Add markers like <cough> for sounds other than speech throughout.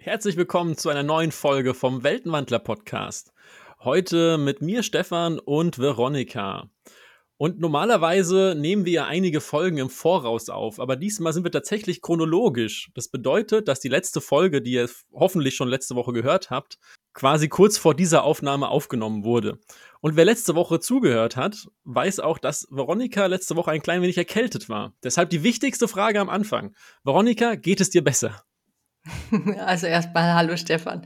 Herzlich willkommen zu einer neuen Folge vom Weltenwandler Podcast. Heute mit mir Stefan und Veronika. Und normalerweise nehmen wir ja einige Folgen im Voraus auf, aber diesmal sind wir tatsächlich chronologisch. Das bedeutet, dass die letzte Folge, die ihr hoffentlich schon letzte Woche gehört habt, quasi kurz vor dieser Aufnahme aufgenommen wurde. Und wer letzte Woche zugehört hat, weiß auch, dass Veronika letzte Woche ein klein wenig erkältet war. Deshalb die wichtigste Frage am Anfang. Veronika, geht es dir besser? <laughs> Also erstmal hallo Stefan.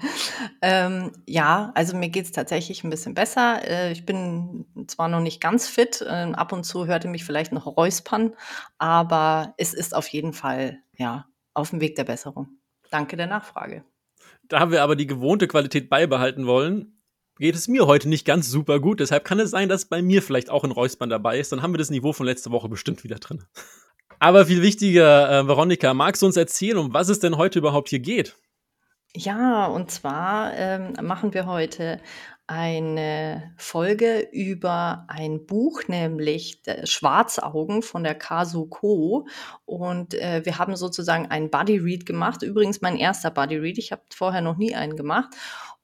Ähm, ja, also mir geht es tatsächlich ein bisschen besser. Äh, ich bin zwar noch nicht ganz fit, äh, ab und zu hörte mich vielleicht noch räuspern, aber es ist auf jeden Fall ja auf dem Weg der Besserung. Danke der Nachfrage. Da wir aber die gewohnte Qualität beibehalten wollen, geht es mir heute nicht ganz super gut. Deshalb kann es sein, dass bei mir vielleicht auch ein Räuspern dabei ist. Dann haben wir das Niveau von letzter Woche bestimmt wieder drin. Aber viel wichtiger, äh, Veronika, magst du uns erzählen, um was es denn heute überhaupt hier geht? Ja, und zwar ähm, machen wir heute eine Folge über ein Buch, nämlich Schwarzaugen von der Kasu Ko. Und äh, wir haben sozusagen einen Buddy Read gemacht. Übrigens mein erster Buddy Read. Ich habe vorher noch nie einen gemacht.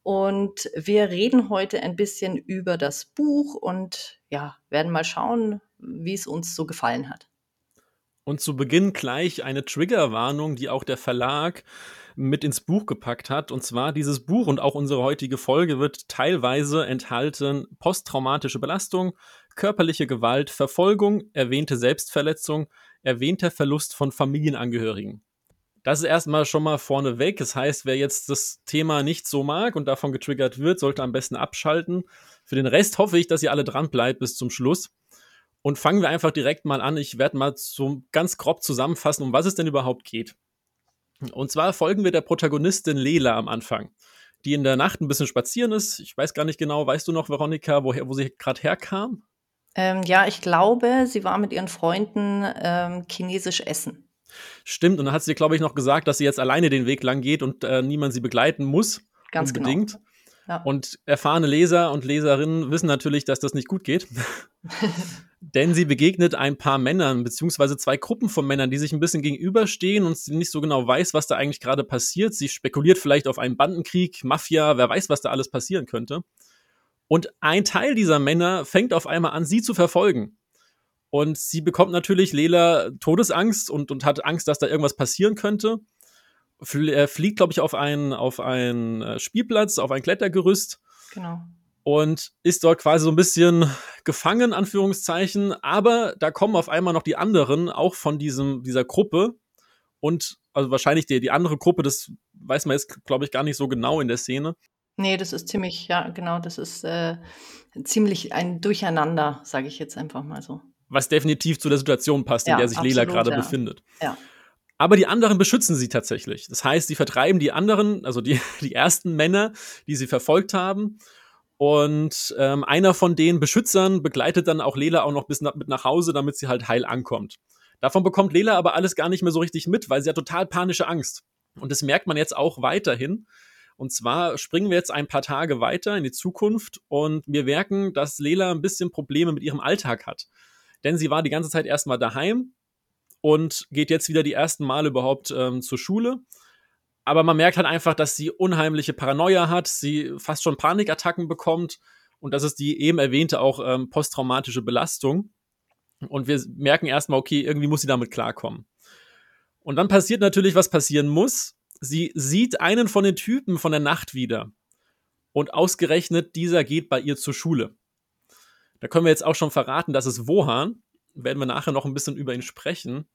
Und wir reden heute ein bisschen über das Buch und ja, werden mal schauen, wie es uns so gefallen hat. Und zu Beginn gleich eine Triggerwarnung, die auch der Verlag mit ins Buch gepackt hat. Und zwar dieses Buch und auch unsere heutige Folge wird teilweise enthalten posttraumatische Belastung, körperliche Gewalt, Verfolgung, erwähnte Selbstverletzung, erwähnter Verlust von Familienangehörigen. Das ist erstmal schon mal vorneweg. Das heißt, wer jetzt das Thema nicht so mag und davon getriggert wird, sollte am besten abschalten. Für den Rest hoffe ich, dass ihr alle dran bleibt bis zum Schluss. Und fangen wir einfach direkt mal an. Ich werde mal so ganz grob zusammenfassen, um was es denn überhaupt geht. Und zwar folgen wir der Protagonistin Lela am Anfang, die in der Nacht ein bisschen spazieren ist. Ich weiß gar nicht genau, weißt du noch, Veronika, woher, wo sie gerade herkam? Ähm, ja, ich glaube, sie war mit ihren Freunden ähm, chinesisch essen. Stimmt, und dann hat sie, glaube ich, noch gesagt, dass sie jetzt alleine den Weg lang geht und äh, niemand sie begleiten muss. Ganz genau. unbedingt. Genau. Ja. Und erfahrene Leser und Leserinnen wissen natürlich, dass das nicht gut geht. <laughs> Denn sie begegnet ein paar Männern, beziehungsweise zwei Gruppen von Männern, die sich ein bisschen gegenüberstehen und sie nicht so genau weiß, was da eigentlich gerade passiert. Sie spekuliert vielleicht auf einen Bandenkrieg, Mafia, wer weiß, was da alles passieren könnte. Und ein Teil dieser Männer fängt auf einmal an, sie zu verfolgen. Und sie bekommt natürlich Lela Todesangst und, und hat Angst, dass da irgendwas passieren könnte. Er fliegt, glaube ich, auf einen, auf einen äh, Spielplatz, auf ein Klettergerüst. Genau und ist dort quasi so ein bisschen gefangen, Anführungszeichen. Aber da kommen auf einmal noch die anderen, auch von diesem, dieser Gruppe. Und also wahrscheinlich die, die andere Gruppe, das weiß man jetzt, glaube ich, gar nicht so genau in der Szene. Nee, das ist ziemlich, ja, genau, das ist äh, ziemlich ein Durcheinander, sage ich jetzt einfach mal so. Was definitiv zu der Situation passt, in ja, der sich absolut, Lela gerade ja. befindet. Ja. Aber die anderen beschützen sie tatsächlich. Das heißt, sie vertreiben die anderen, also die, <laughs> die ersten Männer, die sie verfolgt haben und ähm, einer von den Beschützern begleitet dann auch Lela auch noch bis na mit nach Hause, damit sie halt heil ankommt. Davon bekommt Lela aber alles gar nicht mehr so richtig mit, weil sie hat total panische Angst. Und das merkt man jetzt auch weiterhin. Und zwar springen wir jetzt ein paar Tage weiter in die Zukunft und wir merken, dass Lela ein bisschen Probleme mit ihrem Alltag hat. Denn sie war die ganze Zeit erstmal daheim und geht jetzt wieder die ersten Male überhaupt ähm, zur Schule aber man merkt halt einfach, dass sie unheimliche Paranoia hat, sie fast schon Panikattacken bekommt und das ist die eben erwähnte auch ähm, posttraumatische Belastung. Und wir merken erstmal, okay, irgendwie muss sie damit klarkommen. Und dann passiert natürlich, was passieren muss. Sie sieht einen von den Typen von der Nacht wieder. Und ausgerechnet dieser geht bei ihr zur Schule. Da können wir jetzt auch schon verraten, dass es Wohan. Werden wir nachher noch ein bisschen über ihn sprechen.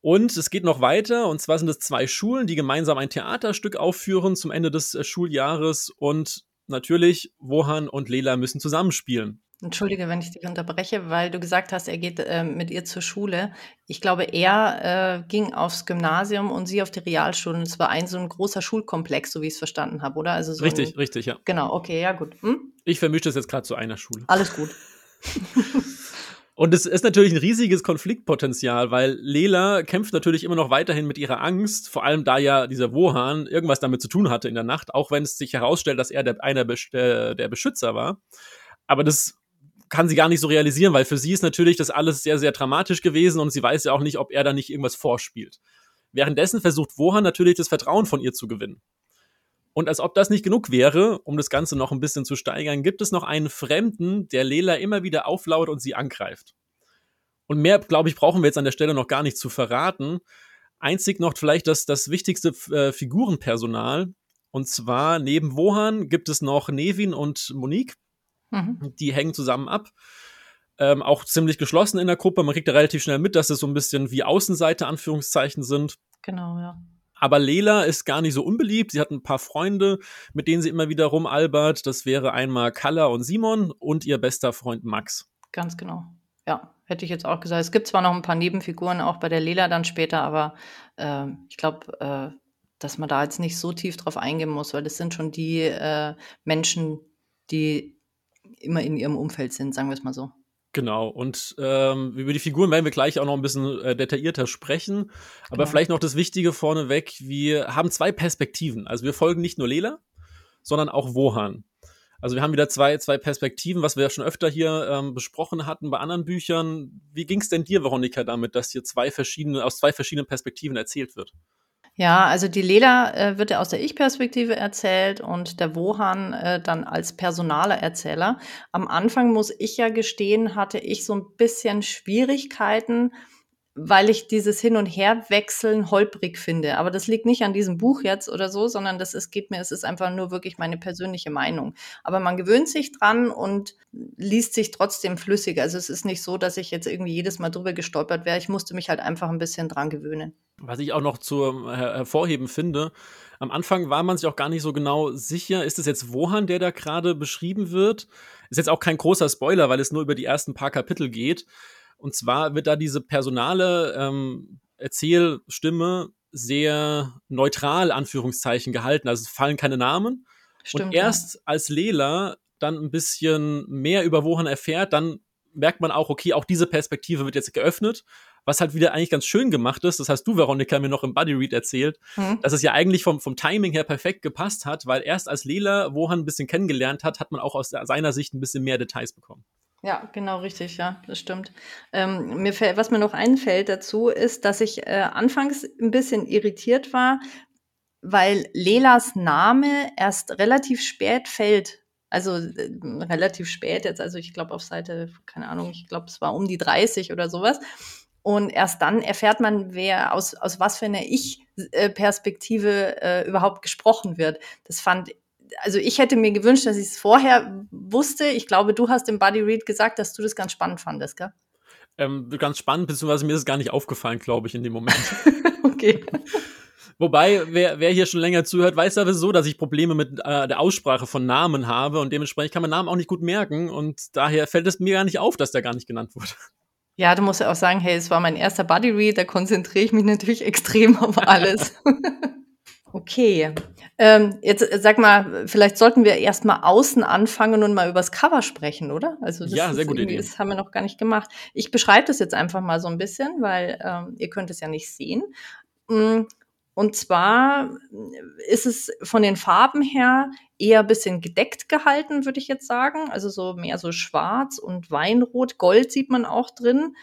Und es geht noch weiter, und zwar sind es zwei Schulen, die gemeinsam ein Theaterstück aufführen zum Ende des äh, Schuljahres. Und natürlich, Wohan und Lela müssen zusammenspielen. Entschuldige, wenn ich dich unterbreche, weil du gesagt hast, er geht äh, mit ihr zur Schule. Ich glaube, er äh, ging aufs Gymnasium und sie auf die Realschule. Und es war ein so ein großer Schulkomplex, so wie ich es verstanden habe, oder? Also so richtig, ein, richtig, ja. Genau, okay, ja, gut. Hm? Ich vermische das jetzt gerade zu einer Schule. Alles gut. <laughs> Und es ist natürlich ein riesiges Konfliktpotenzial, weil Lela kämpft natürlich immer noch weiterhin mit ihrer Angst, vor allem da ja dieser Wohan irgendwas damit zu tun hatte in der Nacht, auch wenn es sich herausstellt, dass er der, einer der, der Beschützer war. Aber das kann sie gar nicht so realisieren, weil für sie ist natürlich das alles sehr, sehr dramatisch gewesen und sie weiß ja auch nicht, ob er da nicht irgendwas vorspielt. Währenddessen versucht Wohan natürlich das Vertrauen von ihr zu gewinnen. Und als ob das nicht genug wäre, um das Ganze noch ein bisschen zu steigern, gibt es noch einen Fremden, der Lela immer wieder auflauert und sie angreift. Und mehr, glaube ich, brauchen wir jetzt an der Stelle noch gar nicht zu verraten. Einzig noch vielleicht das, das wichtigste äh, Figurenpersonal. Und zwar neben Wohan gibt es noch Nevin und Monique. Mhm. Die hängen zusammen ab. Ähm, auch ziemlich geschlossen in der Gruppe. Man kriegt da relativ schnell mit, dass es so ein bisschen wie Außenseite, Anführungszeichen sind. Genau, ja. Aber Lela ist gar nicht so unbeliebt. Sie hat ein paar Freunde, mit denen sie immer wieder rumalbert. Das wäre einmal Kalla und Simon und ihr bester Freund Max. Ganz genau. Ja, hätte ich jetzt auch gesagt. Es gibt zwar noch ein paar Nebenfiguren auch bei der Lela dann später, aber äh, ich glaube, äh, dass man da jetzt nicht so tief drauf eingehen muss, weil das sind schon die äh, Menschen, die immer in ihrem Umfeld sind, sagen wir es mal so. Genau, und ähm, über die Figuren werden wir gleich auch noch ein bisschen äh, detaillierter sprechen. Aber genau. vielleicht noch das Wichtige vorneweg, wir haben zwei Perspektiven. Also wir folgen nicht nur Lela, sondern auch Wohan. Also wir haben wieder zwei, zwei Perspektiven, was wir ja schon öfter hier ähm, besprochen hatten bei anderen Büchern. Wie ging es denn dir, Veronika, damit, dass hier zwei verschiedene, aus zwei verschiedenen Perspektiven erzählt wird? Ja, also die Lela äh, wird ja aus der Ich-Perspektive erzählt und der Wohan äh, dann als personaler Erzähler. Am Anfang muss ich ja gestehen, hatte ich so ein bisschen Schwierigkeiten, weil ich dieses Hin- und Herwechseln holprig finde. Aber das liegt nicht an diesem Buch jetzt oder so, sondern das ist, geht mir, es ist einfach nur wirklich meine persönliche Meinung. Aber man gewöhnt sich dran und liest sich trotzdem flüssig. Also es ist nicht so, dass ich jetzt irgendwie jedes Mal drüber gestolpert wäre. Ich musste mich halt einfach ein bisschen dran gewöhnen. Was ich auch noch zu her hervorheben finde, am Anfang war man sich auch gar nicht so genau sicher, ist es jetzt Wohan, der da gerade beschrieben wird? Ist jetzt auch kein großer Spoiler, weil es nur über die ersten paar Kapitel geht. Und zwar wird da diese personale ähm, Erzählstimme sehr neutral, Anführungszeichen, gehalten. Also es fallen keine Namen. Stimmt, und erst ja. als Lela dann ein bisschen mehr über Wohan erfährt, dann merkt man auch, okay, auch diese Perspektive wird jetzt geöffnet, was halt wieder eigentlich ganz schön gemacht ist. Das hast du, Veronika, mir noch im Buddy Read erzählt, mhm. dass es ja eigentlich vom, vom Timing her perfekt gepasst hat, weil erst als Lela Wohan ein bisschen kennengelernt hat, hat man auch aus seiner Sicht ein bisschen mehr Details bekommen. Ja, genau richtig, ja, das stimmt. Ähm, mir fällt, was mir noch einfällt dazu, ist, dass ich äh, anfangs ein bisschen irritiert war, weil Lelas Name erst relativ spät fällt. Also äh, relativ spät jetzt, also ich glaube auf Seite, keine Ahnung, ich glaube es war um die 30 oder sowas. Und erst dann erfährt man, wer aus, aus was für einer Ich-Perspektive äh, überhaupt gesprochen wird. Das fand also ich hätte mir gewünscht, dass ich es vorher wusste. Ich glaube, du hast im Buddy Read gesagt, dass du das ganz spannend fandest, gell? Ähm, ganz spannend, beziehungsweise mir ist es gar nicht aufgefallen, glaube ich, in dem Moment. <laughs> <laughs> okay. Wobei, wer, wer hier schon länger zuhört, weiß ja so, dass ich Probleme mit äh, der Aussprache von Namen habe und dementsprechend kann man Namen auch nicht gut merken und daher fällt es mir gar nicht auf, dass der gar nicht genannt wurde. Ja, du musst ja auch sagen, hey, es war mein erster Buddy Read, da konzentriere ich mich natürlich <laughs> extrem auf alles. <laughs> Okay. Ähm, jetzt äh, sag mal, vielleicht sollten wir erst mal außen anfangen und mal übers Cover sprechen, oder? Also das ja, sehr gute Idee. Das haben wir noch gar nicht gemacht. Ich beschreibe das jetzt einfach mal so ein bisschen, weil ähm, ihr könnt es ja nicht sehen. Mm, und zwar ist es von den Farben her eher ein bisschen gedeckt gehalten, würde ich jetzt sagen. Also so mehr so schwarz und Weinrot. Gold sieht man auch drin.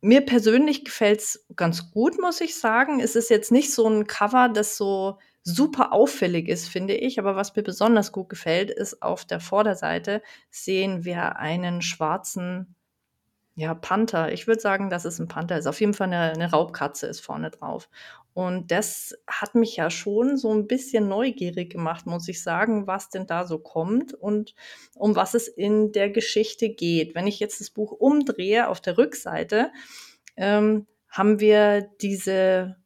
Mir persönlich gefällt es ganz gut, muss ich sagen. Es ist jetzt nicht so ein Cover, das so super auffällig ist, finde ich. Aber was mir besonders gut gefällt, ist auf der Vorderseite sehen wir einen schwarzen ja, Panther. Ich würde sagen, dass es ein Panther ist. Auf jeden Fall eine, eine Raubkatze ist vorne drauf. Und das hat mich ja schon so ein bisschen neugierig gemacht, muss ich sagen, was denn da so kommt und um was es in der Geschichte geht. Wenn ich jetzt das Buch umdrehe auf der Rückseite, ähm, haben wir diese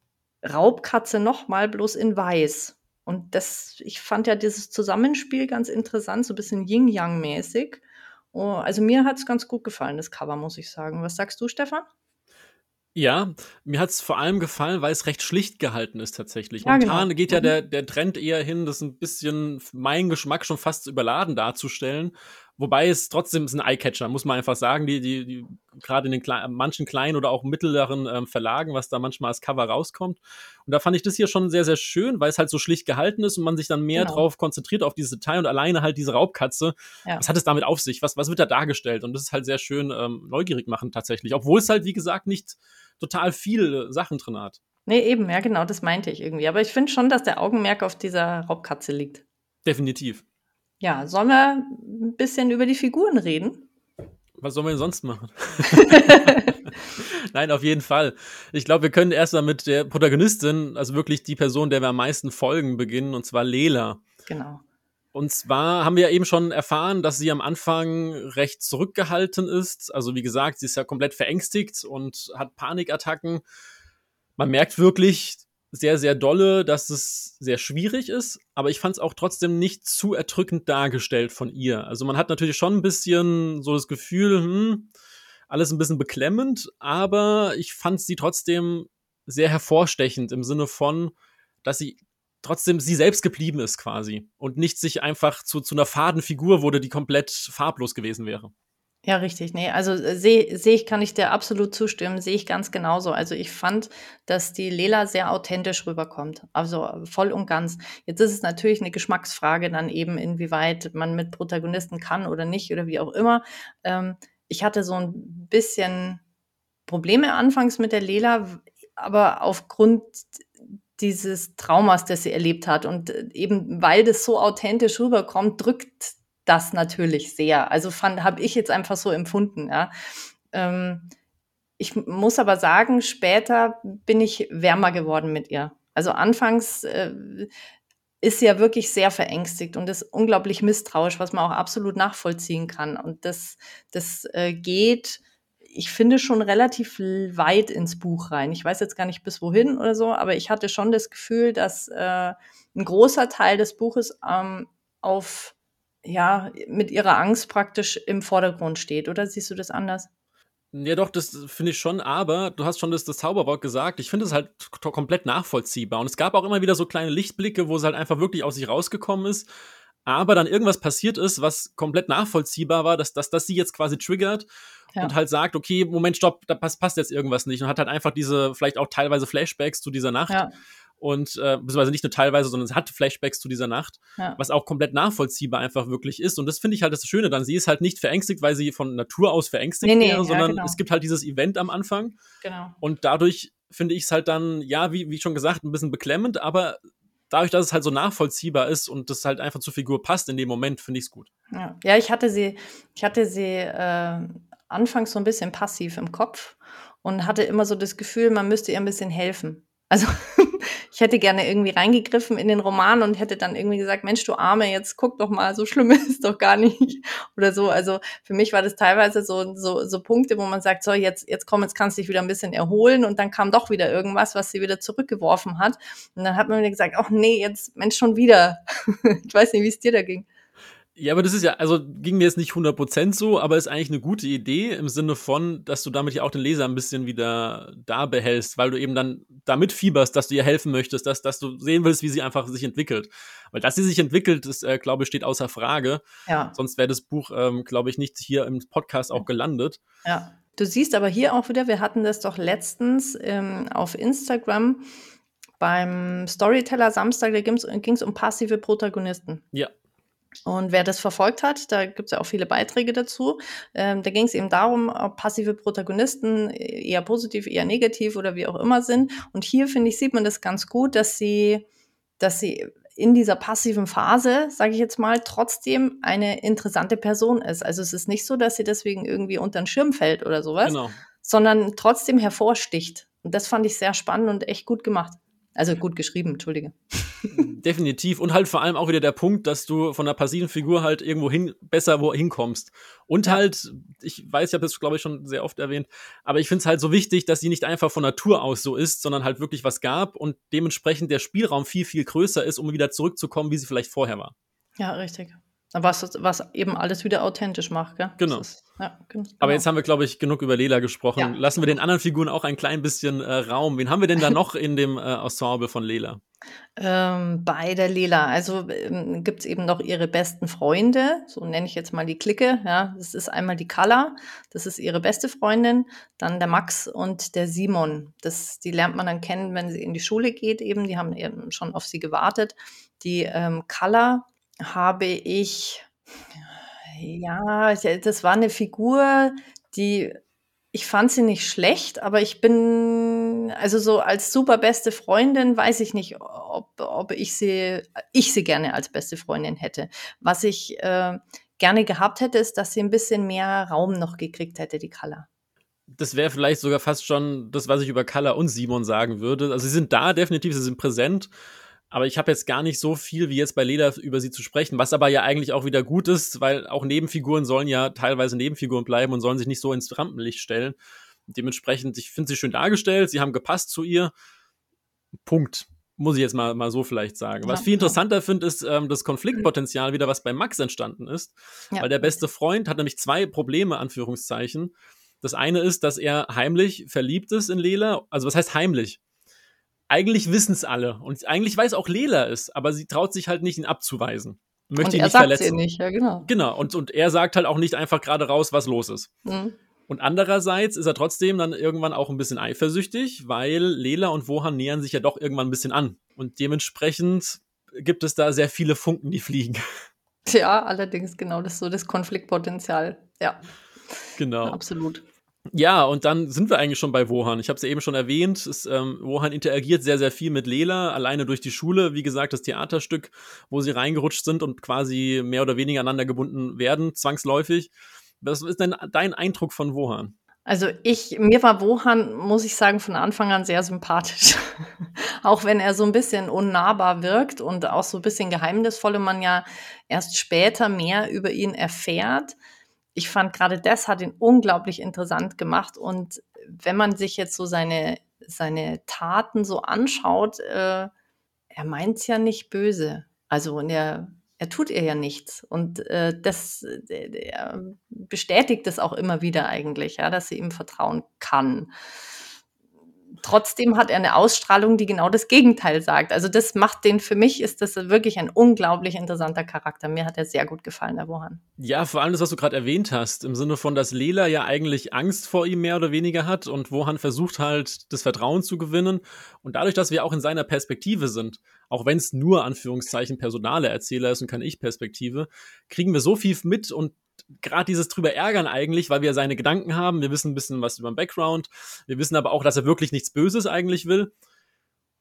Raubkatze nochmal bloß in weiß. Und das, ich fand ja dieses Zusammenspiel ganz interessant, so ein bisschen Yin-Yang-mäßig. Oh, also mir hat es ganz gut gefallen, das Cover, muss ich sagen. Was sagst du, Stefan? Ja, mir hat es vor allem gefallen, weil es recht schlicht gehalten ist tatsächlich. Ja, Momentan genau. geht ja mhm. der, der Trend eher hin, das ein bisschen mein Geschmack schon fast überladen darzustellen. Wobei es trotzdem ist ein Eyecatcher, muss man einfach sagen. Die, die, die gerade in den Kle manchen kleinen oder auch mittleren ähm, Verlagen, was da manchmal als Cover rauskommt. Und da fand ich das hier schon sehr, sehr schön, weil es halt so schlicht gehalten ist und man sich dann mehr genau. drauf konzentriert auf dieses Detail und alleine halt diese Raubkatze. Ja. Was hat es damit auf sich? Was, was wird da dargestellt? Und das ist halt sehr schön ähm, neugierig machen tatsächlich. Obwohl es halt, wie gesagt, nicht total viele Sachen drin hat. Ne, eben, ja genau, das meinte ich irgendwie. Aber ich finde schon, dass der Augenmerk auf dieser Raubkatze liegt. Definitiv. Ja, sollen wir 'n bisschen über die Figuren reden? Was sollen wir denn sonst machen? <laughs> <laughs> Nein, auf jeden Fall. Ich glaube, wir können erst mal mit der Protagonistin, also wirklich die Person, der wir am meisten folgen, beginnen, und zwar Lela. Genau. Und zwar haben wir ja eben schon erfahren, dass sie am Anfang recht zurückgehalten ist. Also wie gesagt, sie ist ja komplett verängstigt und hat Panikattacken. Man merkt wirklich sehr, sehr dolle, dass es sehr schwierig ist, aber ich fand es auch trotzdem nicht zu erdrückend dargestellt von ihr. Also man hat natürlich schon ein bisschen so das Gefühl, hm, alles ein bisschen beklemmend, aber ich fand sie trotzdem sehr hervorstechend im Sinne von, dass sie trotzdem sie selbst geblieben ist quasi und nicht sich einfach zu, zu einer faden Figur wurde, die komplett farblos gewesen wäre. Ja, richtig. Ne, also sehe sehe ich kann ich dir absolut zustimmen, sehe ich ganz genauso. Also, ich fand, dass die Lela sehr authentisch rüberkommt, also voll und ganz. Jetzt ist es natürlich eine Geschmacksfrage dann eben, inwieweit man mit Protagonisten kann oder nicht oder wie auch immer. Ähm, ich hatte so ein bisschen Probleme anfangs mit der Lela, aber aufgrund dieses Traumas, das sie erlebt hat und äh, eben weil das so authentisch rüberkommt, drückt das natürlich sehr. Also habe ich jetzt einfach so empfunden, ja. Ähm, ich muss aber sagen, später bin ich wärmer geworden mit ihr. Also anfangs äh, ist sie ja wirklich sehr verängstigt und ist unglaublich misstrauisch, was man auch absolut nachvollziehen kann. Und das, das äh, geht, ich finde, schon relativ weit ins Buch rein. Ich weiß jetzt gar nicht bis wohin oder so, aber ich hatte schon das Gefühl, dass äh, ein großer Teil des Buches ähm, auf ja, mit ihrer Angst praktisch im Vordergrund steht, oder siehst du das anders? Ja, doch, das finde ich schon, aber du hast schon das, das Zauberwort gesagt. Ich finde es halt komplett nachvollziehbar. Und es gab auch immer wieder so kleine Lichtblicke, wo es halt einfach wirklich aus sich rausgekommen ist. Aber dann irgendwas passiert ist, was komplett nachvollziehbar war, dass, dass, dass sie jetzt quasi triggert ja. und halt sagt, okay, Moment, stopp, da passt, passt jetzt irgendwas nicht. Und hat halt einfach diese, vielleicht auch teilweise Flashbacks zu dieser Nacht. Ja und äh, beziehungsweise nicht nur teilweise, sondern es hat Flashbacks zu dieser Nacht, ja. was auch komplett nachvollziehbar einfach wirklich ist. Und das finde ich halt das Schöne dann. Sie ist halt nicht verängstigt, weil sie von Natur aus verängstigt nee, wäre, nee, sondern ja, genau. es gibt halt dieses Event am Anfang. Genau. Und dadurch finde ich es halt dann, ja, wie, wie schon gesagt, ein bisschen beklemmend, aber dadurch, dass es halt so nachvollziehbar ist und das halt einfach zur Figur passt in dem Moment, finde ich es gut. Ja. ja, ich hatte sie, ich hatte sie äh, anfangs so ein bisschen passiv im Kopf und hatte immer so das Gefühl, man müsste ihr ein bisschen helfen. Also <laughs> ich hätte gerne irgendwie reingegriffen in den Roman und hätte dann irgendwie gesagt, Mensch, du Arme, jetzt guck doch mal, so schlimm <laughs> ist es doch gar nicht oder so. Also für mich war das teilweise so, so, so Punkte, wo man sagt, so jetzt, jetzt komm, jetzt kannst du dich wieder ein bisschen erholen und dann kam doch wieder irgendwas, was sie wieder zurückgeworfen hat. Und dann hat man wieder gesagt, ach nee, jetzt, Mensch, schon wieder. <laughs> ich weiß nicht, wie es dir da ging. Ja, aber das ist ja, also ging mir jetzt nicht 100% so, aber ist eigentlich eine gute Idee im Sinne von, dass du damit ja auch den Leser ein bisschen wieder da behältst, weil du eben dann damit fieberst, dass du ihr helfen möchtest, dass, dass du sehen willst, wie sie einfach sich entwickelt. Weil dass sie sich entwickelt, das, äh, glaube ich, steht außer Frage. Ja. Sonst wäre das Buch, ähm, glaube ich, nicht hier im Podcast auch gelandet. Ja. Du siehst aber hier auch wieder, wir hatten das doch letztens ähm, auf Instagram beim Storyteller Samstag, da ging es um passive Protagonisten. Ja, und wer das verfolgt hat, da gibt es ja auch viele Beiträge dazu, ähm, da ging es eben darum, ob passive Protagonisten eher positiv, eher negativ oder wie auch immer sind. Und hier, finde ich, sieht man das ganz gut, dass sie, dass sie in dieser passiven Phase, sage ich jetzt mal, trotzdem eine interessante Person ist. Also es ist nicht so, dass sie deswegen irgendwie unter den Schirm fällt oder sowas, genau. sondern trotzdem hervorsticht. Und das fand ich sehr spannend und echt gut gemacht. Also gut geschrieben, entschuldige. <laughs> Definitiv. Und halt vor allem auch wieder der Punkt, dass du von einer passiven Figur halt irgendwo hin, besser wo hinkommst. Und ja. halt, ich weiß, ich habe das, glaube ich, schon sehr oft erwähnt, aber ich finde es halt so wichtig, dass sie nicht einfach von Natur aus so ist, sondern halt wirklich was gab und dementsprechend der Spielraum viel, viel größer ist, um wieder zurückzukommen, wie sie vielleicht vorher war. Ja, richtig. Was, was eben alles wieder authentisch macht, gell? Genau. Ist, ja, genau. Aber jetzt haben wir, glaube ich, genug über Lela gesprochen. Ja. Lassen wir den anderen Figuren auch ein klein bisschen äh, Raum. Wen haben wir denn da noch in dem äh, Ensemble von Lela? <laughs> Ähm, bei der Lela, also ähm, gibt es eben noch ihre besten Freunde, so nenne ich jetzt mal die Clique. Ja, das ist einmal die Kala, das ist ihre beste Freundin, dann der Max und der Simon. Das, die lernt man dann kennen, wenn sie in die Schule geht, eben. Die haben eben schon auf sie gewartet. Die ähm, Kala habe ich ja, das war eine Figur, die ich fand sie nicht schlecht, aber ich bin, also so als super beste Freundin weiß ich nicht, ob, ob ich sie, ich sie gerne als beste Freundin hätte. Was ich äh, gerne gehabt hätte, ist, dass sie ein bisschen mehr Raum noch gekriegt hätte, die Color. Das wäre vielleicht sogar fast schon das, was ich über Color und Simon sagen würde. Also sie sind da definitiv, sie sind präsent. Aber ich habe jetzt gar nicht so viel wie jetzt bei Leda über sie zu sprechen, was aber ja eigentlich auch wieder gut ist, weil auch Nebenfiguren sollen ja teilweise Nebenfiguren bleiben und sollen sich nicht so ins Rampenlicht stellen. Dementsprechend, ich finde sie schön dargestellt, sie haben gepasst zu ihr. Punkt. Muss ich jetzt mal, mal so vielleicht sagen. Was viel interessanter finde, ist ähm, das Konfliktpotenzial wieder, was bei Max entstanden ist. Ja. Weil der beste Freund hat nämlich zwei Probleme, Anführungszeichen. Das eine ist, dass er heimlich verliebt ist in Lela. Also was heißt heimlich? Eigentlich wissen es alle. Und eigentlich weiß auch Lela es, aber sie traut sich halt nicht, ihn abzuweisen. Möchte und ihn nicht verletzen. Nicht, ja, genau. Genau, und, und er sagt halt auch nicht einfach gerade raus, was los ist. Mhm. Und andererseits ist er trotzdem dann irgendwann auch ein bisschen eifersüchtig, weil Lela und Wohan nähern sich ja doch irgendwann ein bisschen an. Und dementsprechend gibt es da sehr viele Funken, die fliegen. Ja, allerdings genau das ist so das Konfliktpotenzial. Ja. Genau. Ja, absolut. Ja, und dann sind wir eigentlich schon bei Wohan. Ich habe es ja eben schon erwähnt. Es, ähm, Wohan interagiert sehr, sehr viel mit Lela, alleine durch die Schule. Wie gesagt, das Theaterstück, wo sie reingerutscht sind und quasi mehr oder weniger aneinander gebunden werden, zwangsläufig. Was ist denn dein Eindruck von Wohan? Also ich, mir war Wohan, muss ich sagen, von Anfang an sehr sympathisch. <laughs> auch wenn er so ein bisschen unnahbar wirkt und auch so ein bisschen geheimnisvoll und man ja erst später mehr über ihn erfährt ich fand gerade das hat ihn unglaublich interessant gemacht. Und wenn man sich jetzt so seine, seine Taten so anschaut, äh, er meint es ja nicht böse. Also und er, er tut ihr ja nichts. Und äh, das äh, bestätigt das auch immer wieder eigentlich, ja, dass sie ihm vertrauen kann trotzdem hat er eine Ausstrahlung, die genau das Gegenteil sagt. Also das macht den, für mich ist das wirklich ein unglaublich interessanter Charakter. Mir hat er sehr gut gefallen, der Wohan. Ja, vor allem das, was du gerade erwähnt hast, im Sinne von, dass Lela ja eigentlich Angst vor ihm mehr oder weniger hat und Wohan versucht halt, das Vertrauen zu gewinnen. Und dadurch, dass wir auch in seiner Perspektive sind, auch wenn es nur Anführungszeichen personale Erzähler ist und keine Ich-Perspektive, kriegen wir so viel mit und gerade dieses drüber ärgern eigentlich, weil wir seine Gedanken haben. Wir wissen ein bisschen was über den Background. Wir wissen aber auch, dass er wirklich nichts Böses eigentlich will.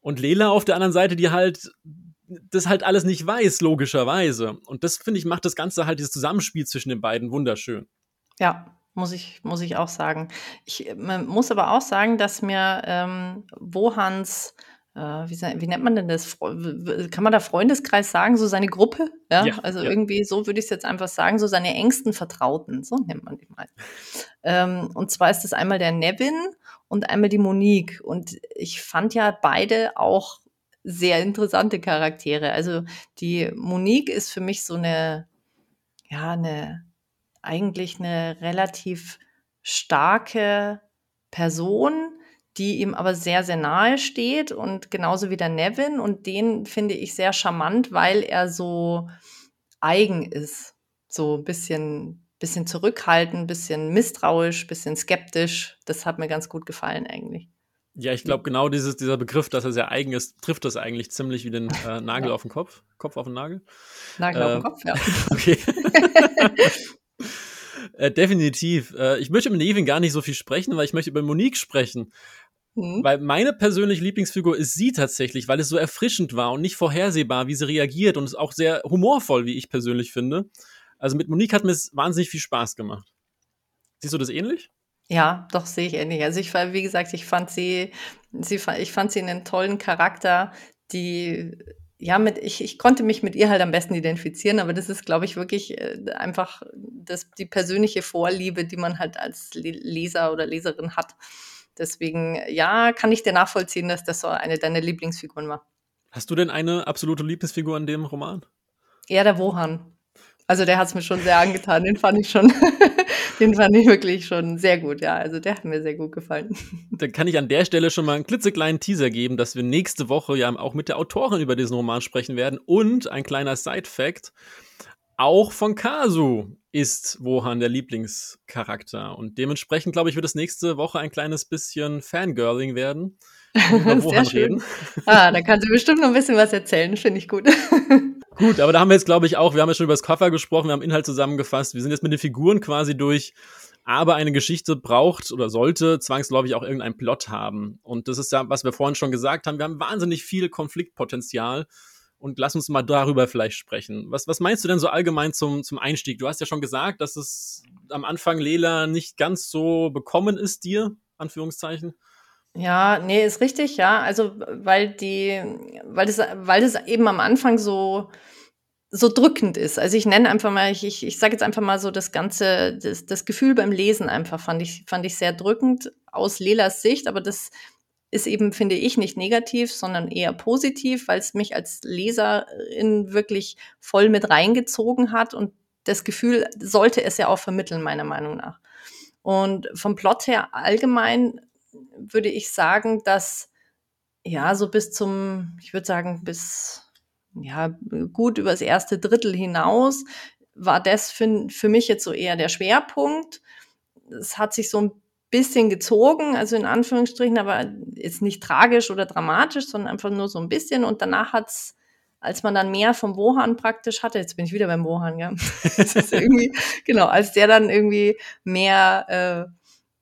Und Lela auf der anderen Seite, die halt das halt alles nicht weiß, logischerweise. Und das, finde ich, macht das Ganze halt, dieses Zusammenspiel zwischen den beiden wunderschön. Ja, muss ich, muss ich auch sagen. Ich muss aber auch sagen, dass mir ähm, Wohans wie, wie, nennt man denn das? Kann man da Freundeskreis sagen, so seine Gruppe? Ja, ja also ja. irgendwie so würde ich es jetzt einfach sagen, so seine engsten Vertrauten, so nennt man die mal. Ähm, und zwar ist das einmal der Nevin und einmal die Monique. Und ich fand ja beide auch sehr interessante Charaktere. Also die Monique ist für mich so eine, ja, eine, eigentlich eine relativ starke Person, die ihm aber sehr, sehr nahe steht und genauso wie der Nevin und den finde ich sehr charmant, weil er so eigen ist. So ein bisschen, bisschen zurückhaltend, bisschen misstrauisch, bisschen skeptisch. Das hat mir ganz gut gefallen eigentlich. Ja, ich glaube, genau dieses, dieser Begriff, dass er sehr eigen ist, trifft das eigentlich ziemlich wie den äh, <laughs> Nagel ja. auf den Kopf. Kopf auf den Nagel. Nagel äh, auf den Kopf, ja. <laughs> Okay. <laughs> äh, definitiv. Äh, ich möchte mit Nevin gar nicht so viel sprechen, weil ich möchte über Monique sprechen. Mhm. Weil meine persönliche Lieblingsfigur ist sie tatsächlich, weil es so erfrischend war und nicht vorhersehbar, wie sie reagiert und es auch sehr humorvoll, wie ich persönlich finde. Also mit Monique hat mir es wahnsinnig viel Spaß gemacht. Siehst du das ähnlich? Ja, doch sehe ich ähnlich. Also ich war, wie gesagt, ich fand sie, sie ich fand sie einen tollen Charakter, die ja, mit, ich, ich konnte mich mit ihr halt am besten identifizieren, aber das ist, glaube ich, wirklich äh, einfach das, die persönliche Vorliebe, die man halt als Leser oder Leserin hat. Deswegen, ja, kann ich dir nachvollziehen, dass das so eine deiner Lieblingsfiguren war. Hast du denn eine absolute Lieblingsfigur in dem Roman? Ja, der Wohan. Also der hat es mir schon sehr angetan. Den fand ich schon, <laughs> den fand ich wirklich schon sehr gut. Ja, also der hat mir sehr gut gefallen. <laughs> Dann kann ich an der Stelle schon mal einen klitzekleinen Teaser geben, dass wir nächste Woche ja auch mit der Autorin über diesen Roman sprechen werden. Und ein kleiner Side-Fact: Auch von Kasu ist Wohan der Lieblingscharakter. Und dementsprechend, glaube ich, wird es nächste Woche ein kleines bisschen Fangirling werden. <laughs> Über Wohan Sehr reden. Schön. Ah, da kann sie bestimmt noch ein bisschen was erzählen, finde ich gut. <laughs> gut, aber da haben wir jetzt, glaube ich, auch, wir haben ja schon über das Cover gesprochen, wir haben Inhalt zusammengefasst. Wir sind jetzt mit den Figuren quasi durch. Aber eine Geschichte braucht oder sollte zwangsläufig auch irgendeinen Plot haben. Und das ist ja, was wir vorhin schon gesagt haben. Wir haben wahnsinnig viel Konfliktpotenzial. Und lass uns mal darüber vielleicht sprechen. Was, was meinst du denn so allgemein zum, zum Einstieg? Du hast ja schon gesagt, dass es am Anfang Lela nicht ganz so bekommen ist dir, Anführungszeichen. Ja, nee, ist richtig, ja. Also, weil die, weil das, weil das eben am Anfang so, so drückend ist. Also ich nenne einfach mal, ich, ich, ich sage jetzt einfach mal so das ganze, das, das Gefühl beim Lesen einfach fand ich, fand ich sehr drückend aus Lelas Sicht, aber das ist eben, finde ich, nicht negativ, sondern eher positiv, weil es mich als Leserin wirklich voll mit reingezogen hat und das Gefühl sollte es ja auch vermitteln, meiner Meinung nach. Und vom Plot her allgemein würde ich sagen, dass ja, so bis zum, ich würde sagen, bis ja, gut übers erste Drittel hinaus war das für, für mich jetzt so eher der Schwerpunkt. Es hat sich so ein bisschen gezogen, also in Anführungsstrichen, aber jetzt nicht tragisch oder dramatisch, sondern einfach nur so ein bisschen. Und danach hat's, als man dann mehr vom Wohan praktisch hatte, jetzt bin ich wieder beim Wohan, ja. <laughs> das ist irgendwie, genau, als der dann irgendwie mehr,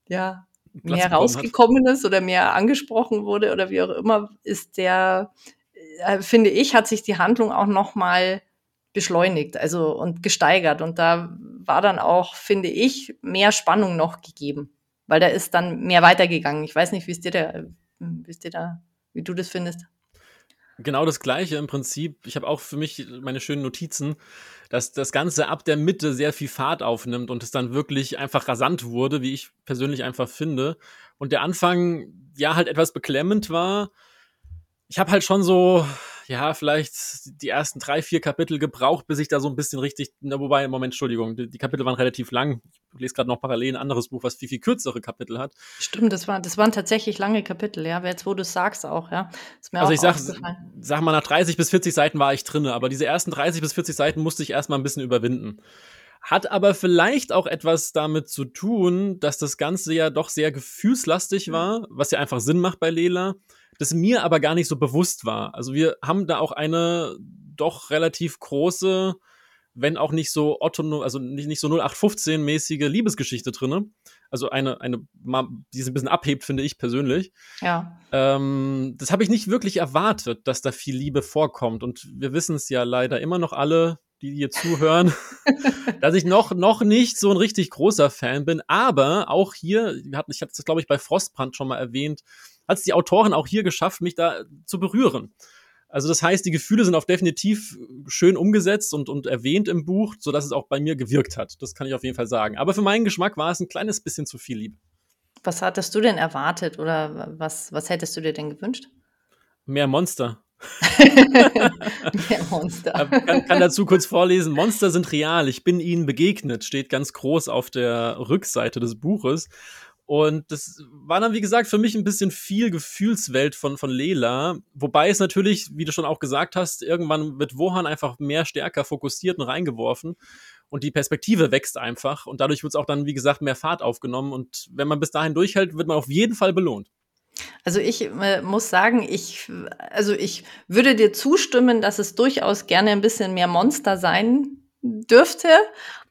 äh, ja, mehr rausgekommen ist oder mehr angesprochen wurde oder wie auch immer, ist der, äh, finde ich, hat sich die Handlung auch noch mal beschleunigt, also und gesteigert. Und da war dann auch, finde ich, mehr Spannung noch gegeben, weil da ist dann mehr weitergegangen. Ich weiß nicht, wie es dir da, wie es dir da, wie du das findest. Genau das Gleiche im Prinzip. Ich habe auch für mich meine schönen Notizen, dass das Ganze ab der Mitte sehr viel Fahrt aufnimmt und es dann wirklich einfach rasant wurde, wie ich persönlich einfach finde. Und der Anfang ja halt etwas beklemmend war. Ich habe halt schon so ja, vielleicht die ersten drei, vier Kapitel gebraucht, bis ich da so ein bisschen richtig, na, wobei, Moment, Entschuldigung, die, die Kapitel waren relativ lang. Ich lese gerade noch parallel ein anderes Buch, was viel, viel kürzere Kapitel hat. Stimmt, das, war, das waren tatsächlich lange Kapitel, ja, jetzt wo du es sagst auch, ja. also ich sag, sag mal, nach 30 bis 40 Seiten war ich drinne, aber diese ersten 30 bis 40 Seiten musste ich erstmal ein bisschen überwinden. Hat aber vielleicht auch etwas damit zu tun, dass das Ganze ja doch sehr gefühlslastig war, was ja einfach Sinn macht bei Lela das mir aber gar nicht so bewusst war. Also wir haben da auch eine doch relativ große, wenn auch nicht so Otto, also nicht, nicht so 0815-mäßige Liebesgeschichte drinne. Also eine, eine, die sich ein bisschen abhebt, finde ich persönlich. Ja. Ähm, das habe ich nicht wirklich erwartet, dass da viel Liebe vorkommt. Und wir wissen es ja leider immer noch alle, die hier zuhören, <laughs> <laughs> dass ich noch, noch nicht so ein richtig großer Fan bin. Aber auch hier, ich habe das, glaube ich, bei Frostbrand schon mal erwähnt, hat es die Autorin auch hier geschafft, mich da zu berühren. Also das heißt, die Gefühle sind auch definitiv schön umgesetzt und, und erwähnt im Buch, sodass es auch bei mir gewirkt hat. Das kann ich auf jeden Fall sagen. Aber für meinen Geschmack war es ein kleines bisschen zu viel Liebe. Was hattest du denn erwartet oder was, was hättest du dir denn gewünscht? Mehr Monster. <laughs> Mehr Monster. kann, kann dazu kurz vorlesen. Monster sind real. Ich bin ihnen begegnet. Steht ganz groß auf der Rückseite des Buches. Und das war dann, wie gesagt, für mich ein bisschen viel Gefühlswelt von, von Lela. Wobei es natürlich, wie du schon auch gesagt hast, irgendwann wird Wohan einfach mehr stärker fokussiert und reingeworfen. Und die Perspektive wächst einfach. Und dadurch wird es auch dann, wie gesagt, mehr Fahrt aufgenommen. Und wenn man bis dahin durchhält, wird man auf jeden Fall belohnt. Also ich äh, muss sagen, ich, also ich würde dir zustimmen, dass es durchaus gerne ein bisschen mehr Monster sein dürfte.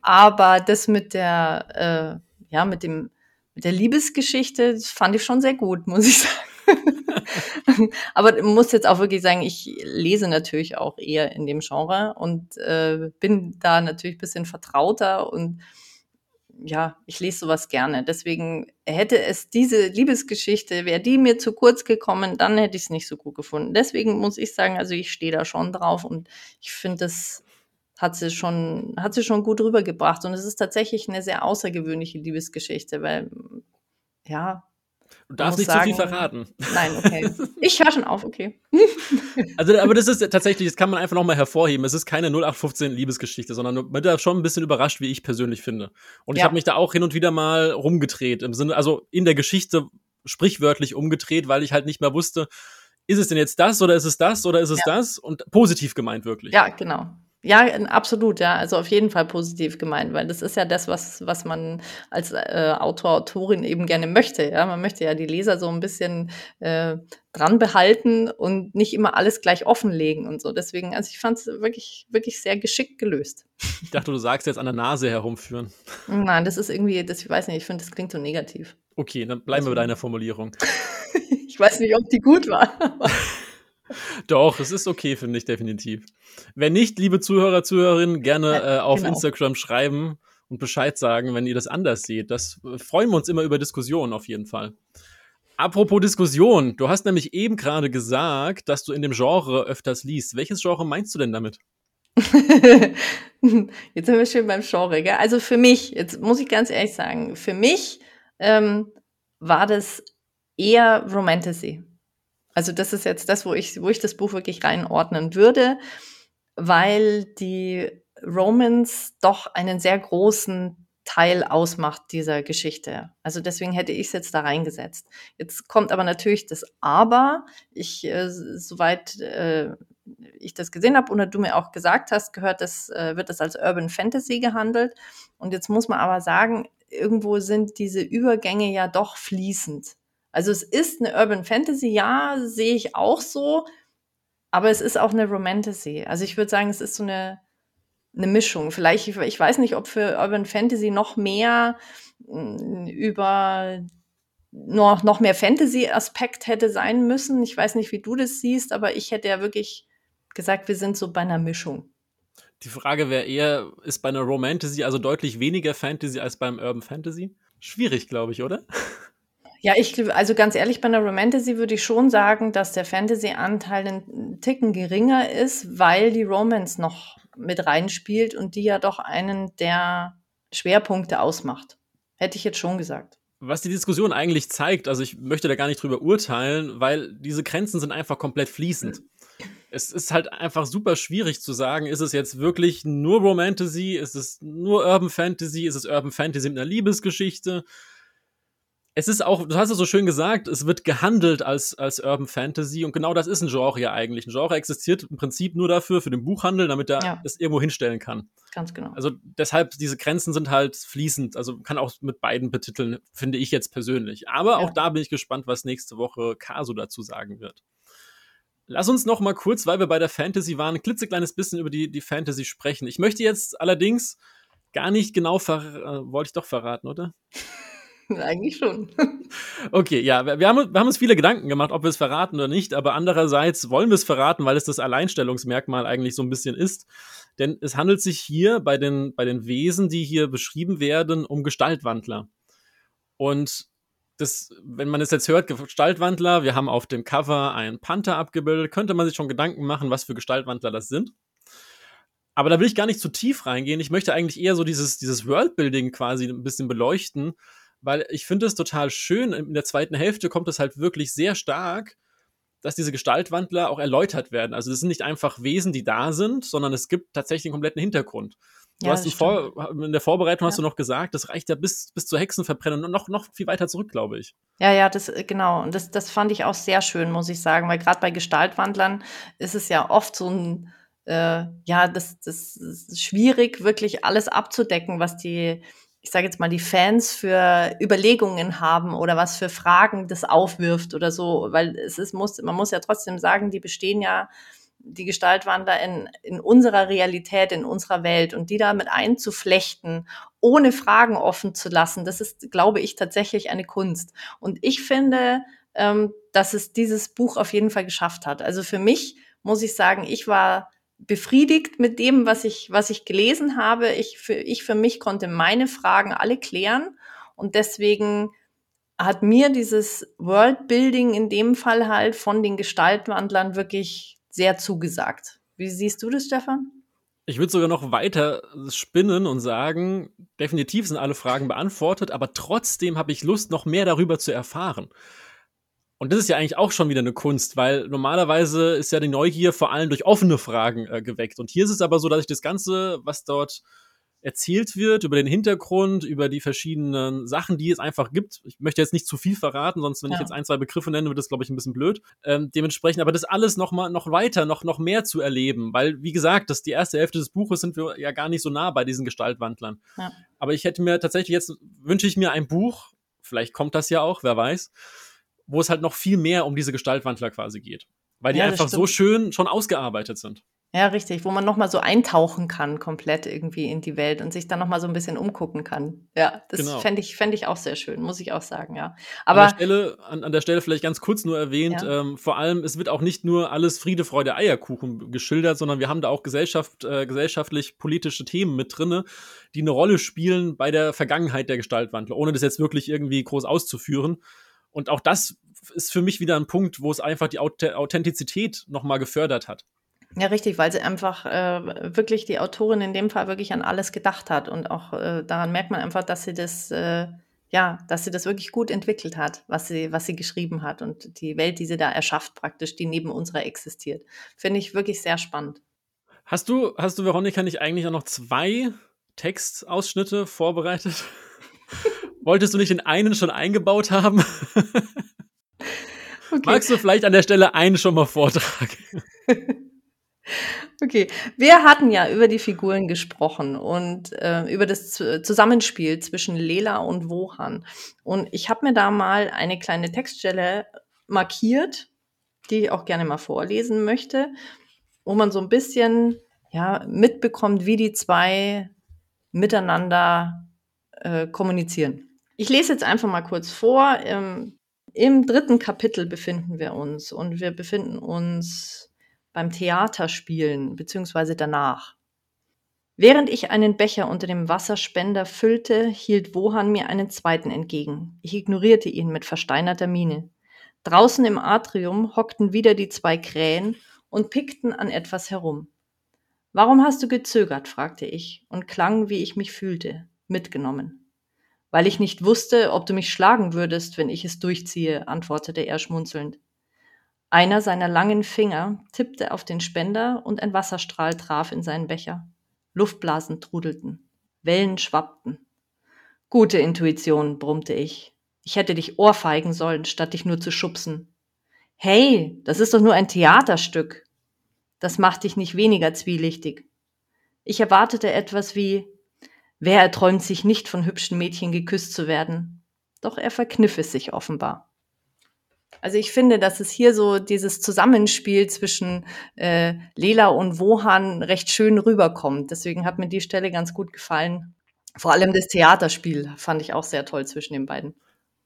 Aber das mit der, äh, ja, mit dem mit der Liebesgeschichte, das fand ich schon sehr gut, <laughs> muss ich sagen. Aber muss jetzt auch wirklich sagen, ich lese natürlich auch eher in dem Genre und äh, bin da natürlich ein bisschen vertrauter und ja, ich lese sowas gerne. Deswegen hätte es diese Liebesgeschichte, wäre die mir zu kurz gekommen, dann hätte ich es nicht so gut gefunden. Deswegen muss ich sagen, also ich stehe da schon drauf und ich finde das hat sie schon, hat sie schon gut rübergebracht. Und es ist tatsächlich eine sehr außergewöhnliche Liebesgeschichte, weil, ja. Du darfst nicht sagen, zu viel verraten. Nein, okay. <laughs> Ich höre schon auf, okay. Also, aber das ist tatsächlich, das kann man einfach nochmal hervorheben. Es ist keine 0815 Liebesgeschichte, sondern man da schon ein bisschen überrascht, wie ich persönlich finde. Und ja. ich habe mich da auch hin und wieder mal rumgedreht, im Sinne, also in der Geschichte sprichwörtlich umgedreht, weil ich halt nicht mehr wusste, ist es denn jetzt das oder ist es das oder ist es ja. das? Und positiv gemeint wirklich. Ja, genau. Ja, absolut, ja. Also auf jeden Fall positiv gemeint, weil das ist ja das, was, was man als äh, Autor, Autorin eben gerne möchte. Ja, man möchte ja die Leser so ein bisschen äh, dran behalten und nicht immer alles gleich offenlegen und so. Deswegen, also ich fand es wirklich, wirklich sehr geschickt gelöst. Ich dachte, du sagst jetzt an der Nase herumführen. Nein, das ist irgendwie, das, ich weiß nicht, ich finde, das klingt so negativ. Okay, dann bleiben also, wir bei deiner Formulierung. <laughs> ich weiß nicht, ob die gut war. <laughs> Doch, es ist okay, finde ich definitiv. Wenn nicht, liebe Zuhörer, Zuhörerinnen, gerne äh, auf genau. Instagram schreiben und Bescheid sagen, wenn ihr das anders seht. Das äh, freuen wir uns immer über Diskussionen auf jeden Fall. Apropos Diskussion, du hast nämlich eben gerade gesagt, dass du in dem Genre öfters liest. Welches Genre meinst du denn damit? <laughs> jetzt sind wir schön beim Genre, gell? Also für mich, jetzt muss ich ganz ehrlich sagen, für mich ähm, war das eher Romantasy. Also das ist jetzt das, wo ich, wo ich das Buch wirklich reinordnen würde, weil die Romans doch einen sehr großen Teil ausmacht dieser Geschichte. Also deswegen hätte ich es jetzt da reingesetzt. Jetzt kommt aber natürlich das Aber. Ich, äh, soweit äh, ich das gesehen habe oder du mir auch gesagt hast, gehört das, äh, wird das als Urban Fantasy gehandelt. Und jetzt muss man aber sagen, irgendwo sind diese Übergänge ja doch fließend. Also es ist eine Urban Fantasy, ja, sehe ich auch so, aber es ist auch eine Romantasy. Also ich würde sagen, es ist so eine, eine Mischung. Vielleicht, ich, weiß nicht, ob für Urban Fantasy noch mehr hm, über noch, noch mehr Fantasy-Aspekt hätte sein müssen. Ich weiß nicht, wie du das siehst, aber ich hätte ja wirklich gesagt, wir sind so bei einer Mischung. Die Frage wäre eher, ist bei einer Romantasy also deutlich weniger Fantasy als beim Urban Fantasy? Schwierig, glaube ich, oder? <laughs> Ja, ich also ganz ehrlich, bei einer Romantasy würde ich schon sagen, dass der Fantasy-Anteil ein Ticken geringer ist, weil die Romance noch mit reinspielt und die ja doch einen der Schwerpunkte ausmacht. Hätte ich jetzt schon gesagt. Was die Diskussion eigentlich zeigt, also ich möchte da gar nicht drüber urteilen, weil diese Grenzen sind einfach komplett fließend. Es ist halt einfach super schwierig zu sagen, ist es jetzt wirklich nur Romantasy, ist es nur Urban Fantasy, ist es Urban Fantasy mit einer Liebesgeschichte? Es ist auch, du hast es so schön gesagt, es wird gehandelt als, als Urban Fantasy und genau das ist ein Genre ja eigentlich. Ein Genre existiert im Prinzip nur dafür, für den Buchhandel, damit er ja. es irgendwo hinstellen kann. Ganz genau. Also deshalb, diese Grenzen sind halt fließend, also kann auch mit beiden betiteln, finde ich jetzt persönlich. Aber ja. auch da bin ich gespannt, was nächste Woche Caso dazu sagen wird. Lass uns noch mal kurz, weil wir bei der Fantasy waren, ein klitzekleines bisschen über die, die Fantasy sprechen. Ich möchte jetzt allerdings gar nicht genau, äh, wollte ich doch verraten, oder? <laughs> <laughs> Eigentlich schon. Okay, ja, wir haben, wir haben uns viele Gedanken gemacht, ob wir es verraten oder nicht, aber andererseits wollen wir es verraten, weil es das Alleinstellungsmerkmal eigentlich so ein bisschen ist. Denn es handelt sich hier bei den, bei den Wesen, die hier beschrieben werden, um Gestaltwandler. Und das, wenn man es jetzt hört, Gestaltwandler, wir haben auf dem Cover einen Panther abgebildet, könnte man sich schon Gedanken machen, was für Gestaltwandler das sind. Aber da will ich gar nicht zu tief reingehen. Ich möchte eigentlich eher so dieses, dieses Worldbuilding quasi ein bisschen beleuchten weil ich finde es total schön. In der zweiten Hälfte kommt es halt wirklich sehr stark, dass diese Gestaltwandler auch erläutert werden. Also das sind nicht einfach Wesen, die da sind, sondern es gibt tatsächlich einen kompletten Hintergrund. Du ja, hast in der Vorbereitung ja. hast du noch gesagt, das reicht ja bis, bis zur Hexenverbrennung und noch, noch viel weiter zurück, glaube ich. Ja, ja, das, äh, genau. Und das, das fand ich auch sehr schön, muss ich sagen, weil gerade bei Gestaltwandlern ist es ja oft so ein, äh, ja, das, das ist schwierig, wirklich alles abzudecken, was die, ich sage jetzt mal, die Fans für Überlegungen haben oder was für Fragen das aufwirft oder so, weil es ist, muss, man muss ja trotzdem sagen, die bestehen ja, die Gestaltwandler in, in unserer Realität, in unserer Welt und die damit einzuflechten, ohne Fragen offen zu lassen, das ist, glaube ich, tatsächlich eine Kunst. Und ich finde, ähm, dass es dieses Buch auf jeden Fall geschafft hat. Also für mich muss ich sagen, ich war befriedigt mit dem, was ich, was ich gelesen habe. Ich für, ich für mich konnte meine Fragen alle klären und deswegen hat mir dieses Worldbuilding in dem Fall halt von den Gestaltwandlern wirklich sehr zugesagt. Wie siehst du das, Stefan? Ich würde sogar noch weiter spinnen und sagen, definitiv sind alle Fragen beantwortet, aber trotzdem habe ich Lust, noch mehr darüber zu erfahren. Und das ist ja eigentlich auch schon wieder eine Kunst, weil normalerweise ist ja die Neugier vor allem durch offene Fragen äh, geweckt. Und hier ist es aber so, dass ich das Ganze, was dort erzählt wird, über den Hintergrund, über die verschiedenen Sachen, die es einfach gibt. Ich möchte jetzt nicht zu viel verraten, sonst wenn ja. ich jetzt ein, zwei Begriffe nenne, wird das, glaube ich, ein bisschen blöd. Ähm, dementsprechend, aber das alles noch mal noch weiter, noch, noch mehr zu erleben, weil, wie gesagt, das die erste Hälfte des Buches sind wir ja gar nicht so nah bei diesen Gestaltwandlern. Ja. Aber ich hätte mir tatsächlich jetzt, wünsche ich mir ein Buch, vielleicht kommt das ja auch, wer weiß, wo es halt noch viel mehr um diese Gestaltwandler quasi geht. Weil die ja, einfach so schön schon ausgearbeitet sind. Ja, richtig, wo man noch mal so eintauchen kann komplett irgendwie in die Welt und sich dann noch mal so ein bisschen umgucken kann. Ja, das genau. fände ich, fänd ich auch sehr schön, muss ich auch sagen, ja. Aber an der Stelle, an, an der Stelle vielleicht ganz kurz nur erwähnt, ja. ähm, vor allem, es wird auch nicht nur alles Friede, Freude, Eierkuchen geschildert, sondern wir haben da auch Gesellschaft, äh, gesellschaftlich-politische Themen mit drinne, die eine Rolle spielen bei der Vergangenheit der Gestaltwandler, ohne das jetzt wirklich irgendwie groß auszuführen. Und auch das ist für mich wieder ein Punkt, wo es einfach die Authentizität noch mal gefördert hat. Ja, richtig, weil sie einfach äh, wirklich die Autorin in dem Fall wirklich an alles gedacht hat und auch äh, daran merkt man einfach, dass sie das äh, ja, dass sie das wirklich gut entwickelt hat, was sie was sie geschrieben hat und die Welt, die sie da erschafft praktisch, die neben unserer existiert. Finde ich wirklich sehr spannend. Hast du hast du Veronika nicht eigentlich auch noch zwei Textausschnitte vorbereitet? Wolltest du nicht den einen schon eingebaut haben? <laughs> Okay. Magst du vielleicht an der Stelle einen schon mal vortragen? <laughs> Okay, wir hatten ja über die Figuren gesprochen und äh, über das Zusammenspiel zwischen Lela und Wohan. Und ich habe mir da mal eine kleine Textstelle markiert, die ich auch gerne mal vorlesen möchte, wo man so ein bisschen ja, mitbekommt, wie die zwei miteinander äh, kommunizieren. Ich lese jetzt einfach mal kurz vor. Ähm, Im dritten Kapitel befinden wir uns und wir befinden uns beim Theaterspielen bzw. danach. Während ich einen Becher unter dem Wasserspender füllte, hielt Wohan mir einen zweiten entgegen. Ich ignorierte ihn mit versteinerter Miene. Draußen im Atrium hockten wieder die zwei Krähen und pickten an etwas herum. Warum hast du gezögert? fragte ich und klang, wie ich mich fühlte, mitgenommen. Weil ich nicht wusste, ob du mich schlagen würdest, wenn ich es durchziehe, antwortete er schmunzelnd. Einer seiner langen Finger tippte auf den Spender und ein Wasserstrahl traf in seinen Becher. Luftblasen trudelten. Wellen schwappten. Gute Intuition, brummte ich. Ich hätte dich ohrfeigen sollen, statt dich nur zu schubsen. Hey, das ist doch nur ein Theaterstück. Das macht dich nicht weniger zwielichtig. Ich erwartete etwas wie, wer erträumt sich nicht von hübschen Mädchen geküsst zu werden? Doch er verkniff es sich offenbar. Also ich finde, dass es hier so dieses Zusammenspiel zwischen äh, Lela und Wohan recht schön rüberkommt. Deswegen hat mir die Stelle ganz gut gefallen. Vor allem das Theaterspiel fand ich auch sehr toll zwischen den beiden.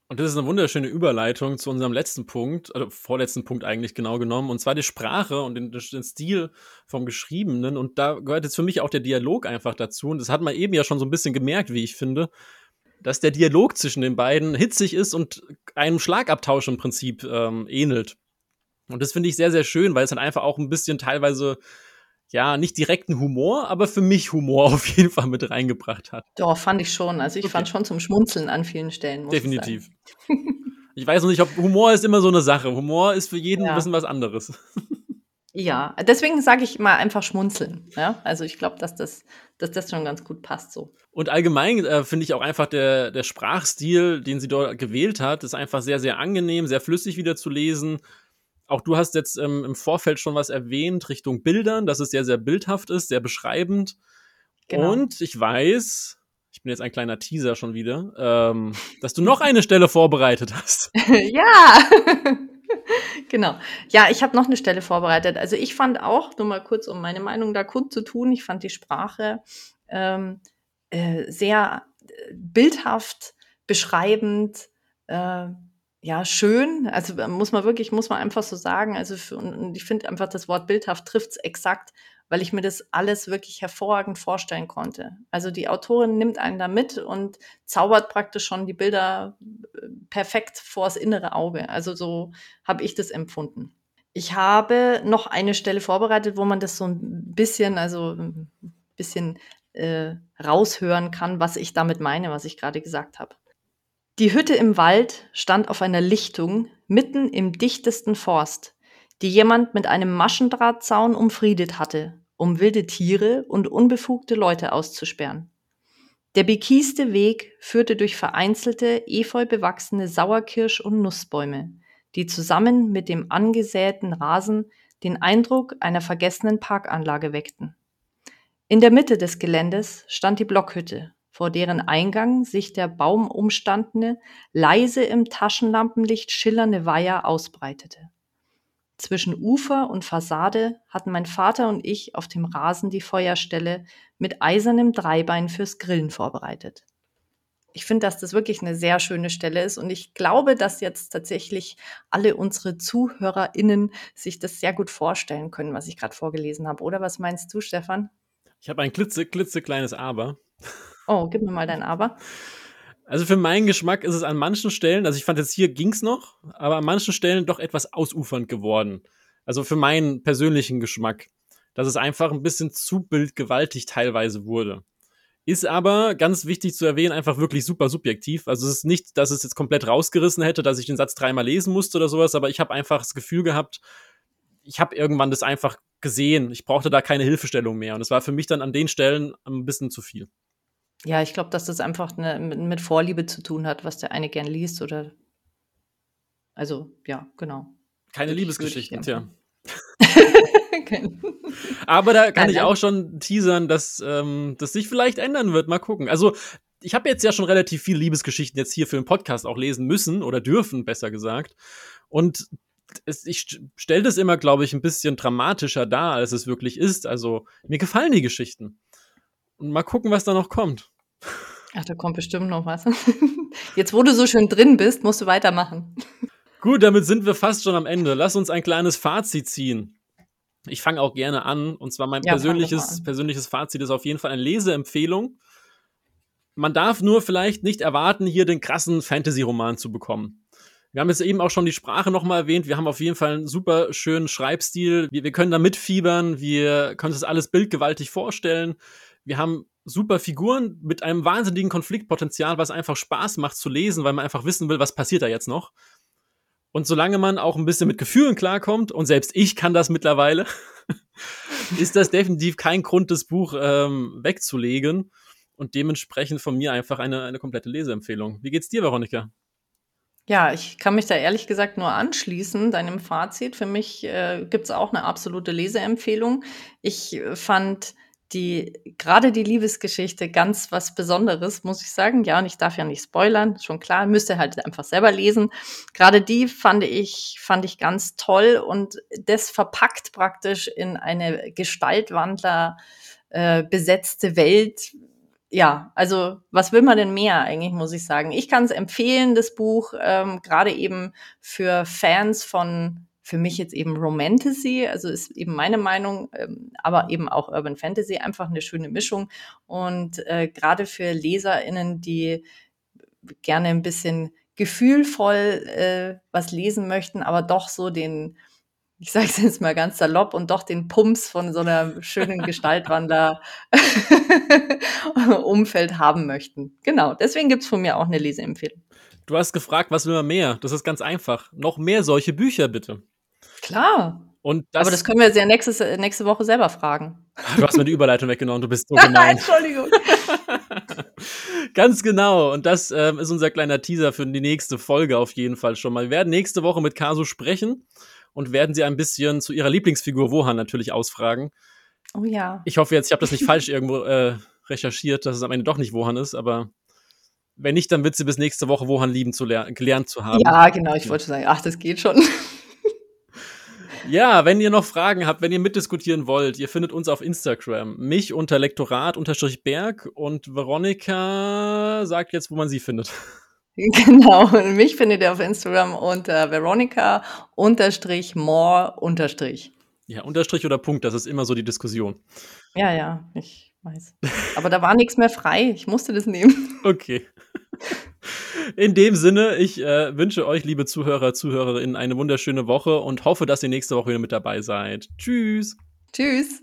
Und das ist eine wunderschöne Überleitung zu unserem letzten Punkt, oder vorletzten Punkt eigentlich genau genommen, und zwar die Sprache und den, den, Stil vom Geschriebenen. Und da gehört jetzt für mich auch der Dialog einfach dazu. Und das hat man eben ja schon so ein bisschen gemerkt, wie ich finde dass der Dialog zwischen den beiden hitzig ist und einem Schlagabtausch im Prinzip ähm, ähnelt. Und das finde ich sehr, sehr schön, weil es dann einfach auch ein bisschen teilweise, ja, nicht direkten Humor, aber für mich Humor <laughs> auf jeden Fall mit reingebracht hat. Doch, fand ich schon. Also ich okay. fand schon zum Schmunzeln an vielen Stellen. Definitiv. Ich, ich weiß noch nicht, ob Humor ist immer so eine Sache. Humor ist für jeden ja. ein bisschen was anderes. Ja, deswegen sage ich mal einfach schmunzeln. Ja? Also ich glaube, dass das, dass das schon ganz gut passt so. Und allgemein äh, finde ich auch einfach der, der Sprachstil, den sie dort gewählt hat, ist einfach sehr, sehr angenehm, sehr flüssig wieder zu lesen. Auch du hast jetzt ähm, im Vorfeld schon was erwähnt Richtung Bildern, dass es sehr, sehr bildhaft ist, sehr beschreibend. Genau. Und ich weiß, ich bin jetzt ein kleiner Teaser schon wieder, ähm, dass du noch eine Stelle vorbereitet hast. <laughs> ja. <laughs> genau. Ja, ich habe noch eine Stelle vorbereitet. Also ich fand auch, nur mal kurz, um meine Meinung da kundzutun, ich fand die Sprache ähm, äh, sehr äh, bildhaft, beschreibend, äh, ja, schön. Also muss man wirklich, muss man einfach so sagen. Also für, und ich finde einfach, das Wort bildhaft trifft es exakt weil ich mir das alles wirklich hervorragend vorstellen konnte. Also die Autorin nimmt einen da mit und zaubert praktisch schon die Bilder äh, perfekt vors innere Auge. Also so habe ich das empfunden. Ich habe noch eine Stelle vorbereitet, wo man das so ein bisschen, also ein bisschen äh, raushören kann, was ich damit meine, was ich gerade gesagt habe. Die Hütte im Wald stand auf einer Lichtung mitten im dichtesten Forst die jemand mit einem Maschendrahtzaun umfriedet hatte, um wilde Tiere und unbefugte Leute auszusperren. Der bekieste Weg führte durch vereinzelte, efeu bewachsene Sauerkirsch- und Nussbäume, die zusammen mit dem angesäten Rasen den Eindruck einer vergessenen Parkanlage weckten. In der Mitte des Geländes stand die Blockhütte, vor deren Eingang sich der baumumstandene, leise im Taschenlampenlicht schillernde Weiher ausbreitete. Zwischen Ufer und Fassade hatten mein Vater und ich auf dem Rasen die Feuerstelle mit eisernem Dreibein fürs Grillen vorbereitet. Ich finde, dass das wirklich eine sehr schöne Stelle ist und ich glaube, dass jetzt tatsächlich alle unsere ZuhörerInnen sich das sehr gut vorstellen können, was ich gerade vorgelesen habe. Oder was meinst du, Stefan? Ich habe ein klitze, klitzekleines Aber. Oh, gib mir mal dein Aber. Also für meinen Geschmack ist es an manchen Stellen, also ich fand jetzt hier ging's noch, aber an manchen Stellen doch etwas ausufernd geworden. Also für meinen persönlichen Geschmack, dass es einfach ein bisschen zu bildgewaltig teilweise wurde. Ist aber ganz wichtig zu erwähnen, einfach wirklich super subjektiv. Also es ist nicht, dass es jetzt komplett rausgerissen hätte, dass ich den Satz dreimal lesen musste oder sowas, aber ich habe einfach das Gefühl gehabt, ich habe irgendwann das einfach gesehen. Ich brauchte da keine Hilfestellung mehr. Und es war für mich dann an den Stellen ein bisschen zu viel. Ja, ich glaube, dass das einfach ne, mit, mit Vorliebe zu tun hat, was der eine gern liest oder. Also, ja, genau. Keine Liebesgeschichten, tja. <laughs> Aber da kann ich auch schon teasern, dass ähm, das sich vielleicht ändern wird. Mal gucken. Also, ich habe jetzt ja schon relativ viele Liebesgeschichten jetzt hier für den Podcast auch lesen müssen oder dürfen, besser gesagt. Und es, ich stelle das immer, glaube ich, ein bisschen dramatischer dar, als es wirklich ist. Also, mir gefallen die Geschichten. Und mal gucken, was da noch kommt. Ach, da kommt bestimmt noch was. <laughs> Jetzt, wo du so schön drin bist, musst du weitermachen. Gut, damit sind wir fast schon am Ende. Lass uns ein kleines Fazit ziehen. Ich fange auch gerne an. Und zwar mein ja, persönliches, persönliches Fazit ist auf jeden Fall eine Leseempfehlung. Man darf nur vielleicht nicht erwarten, hier den krassen Fantasy-Roman zu bekommen. Wir haben jetzt eben auch schon die Sprache nochmal erwähnt. Wir haben auf jeden Fall einen super schönen Schreibstil. Wir, wir können da mitfiebern. Wir können uns das alles bildgewaltig vorstellen. Wir haben super Figuren mit einem wahnsinnigen Konfliktpotenzial, was einfach Spaß macht zu lesen, weil man einfach wissen will, was passiert da jetzt noch. Und solange man auch ein bisschen mit Gefühlen klarkommt, und selbst ich kann das mittlerweile, <laughs> ist das definitiv kein Grund, das Buch ähm, wegzulegen. Und dementsprechend von mir einfach eine, eine komplette Leseempfehlung. Wie geht's dir, Veronika? Ja, ich kann mich da ehrlich gesagt nur anschließen, deinem Fazit. Für mich äh, gibt es auch eine absolute Leseempfehlung. Ich äh, fand die gerade die Liebesgeschichte ganz was Besonderes, muss ich sagen. Ja, und ich darf ja nicht spoilern, schon klar, müsste halt einfach selber lesen. Gerade die fand ich fand ich ganz toll und das verpackt praktisch in eine Gestaltwandler äh, besetzte Welt. Ja, also was will man denn mehr eigentlich, muss ich sagen. Ich kann es empfehlen, das Buch, ähm, gerade eben für Fans von für mich jetzt eben Romantasy, also ist eben meine Meinung, ähm, aber eben auch Urban Fantasy, einfach eine schöne Mischung. Und äh, gerade für LeserInnen, die gerne ein bisschen gefühlvoll äh, was lesen möchten, aber doch so den, ich sage es <laughs> jetzt mal ganz salopp, und doch den Pumps von so einer schönen Gestaltwandler-Umfeld <laughs> haben möchten. Genau, deswegen gibt es von mir auch eine Leseempfehlung. Du hast gefragt, was will man mehr? Das ist ganz einfach. Noch mehr solche Bücher, bitte. Klar. Das, Aber das können wir ja nächstes, nächste Woche selber fragen. Du hast mir die Überleitung weggenommen, du bist so <laughs> gemein. Entschuldigung. <laughs> Ganz genau. Und das ähm, ist unser kleiner Teaser für die nächste Folge auf jeden Fall schon mal. Wir werden nächste Woche mit Kasu sprechen und werden sie ein bisschen zu ihrer Lieblingsfigur Wohan natürlich ausfragen. Oh ja. Ich hoffe jetzt, ich habe das nicht falsch irgendwo äh, recherchiert, dass es am Ende doch nicht Wohan ist, aber wenn nicht, dann wird sie bis nächste Woche Wohan lieben zu gelernt zu haben. Ja, genau. Ich wollte sagen, ach, das geht schon. Ja, wenn ihr noch Fragen habt, wenn ihr mitdiskutieren wollt, ihr findet uns auf Instagram. Mich unter Lektorat-Berg und Veronika sagt jetzt, wo man sie findet. <laughs> Genau, mich findet ihr auf Instagram unter Veronika unterstrich more unterstrich. Ja, Unterstrich oder Punkt, das ist immer so die Diskussion. Ja, ja, ich weiß. Aber da war nichts mehr frei, ich musste das nehmen. <laughs> Okay. In dem Sinne, ich äh, wünsche euch, liebe Zuhörer, Zuhörerinnen, eine wunderschöne Woche und hoffe, dass ihr nächste Woche wieder mit dabei seid. Tschüss. Tschüss.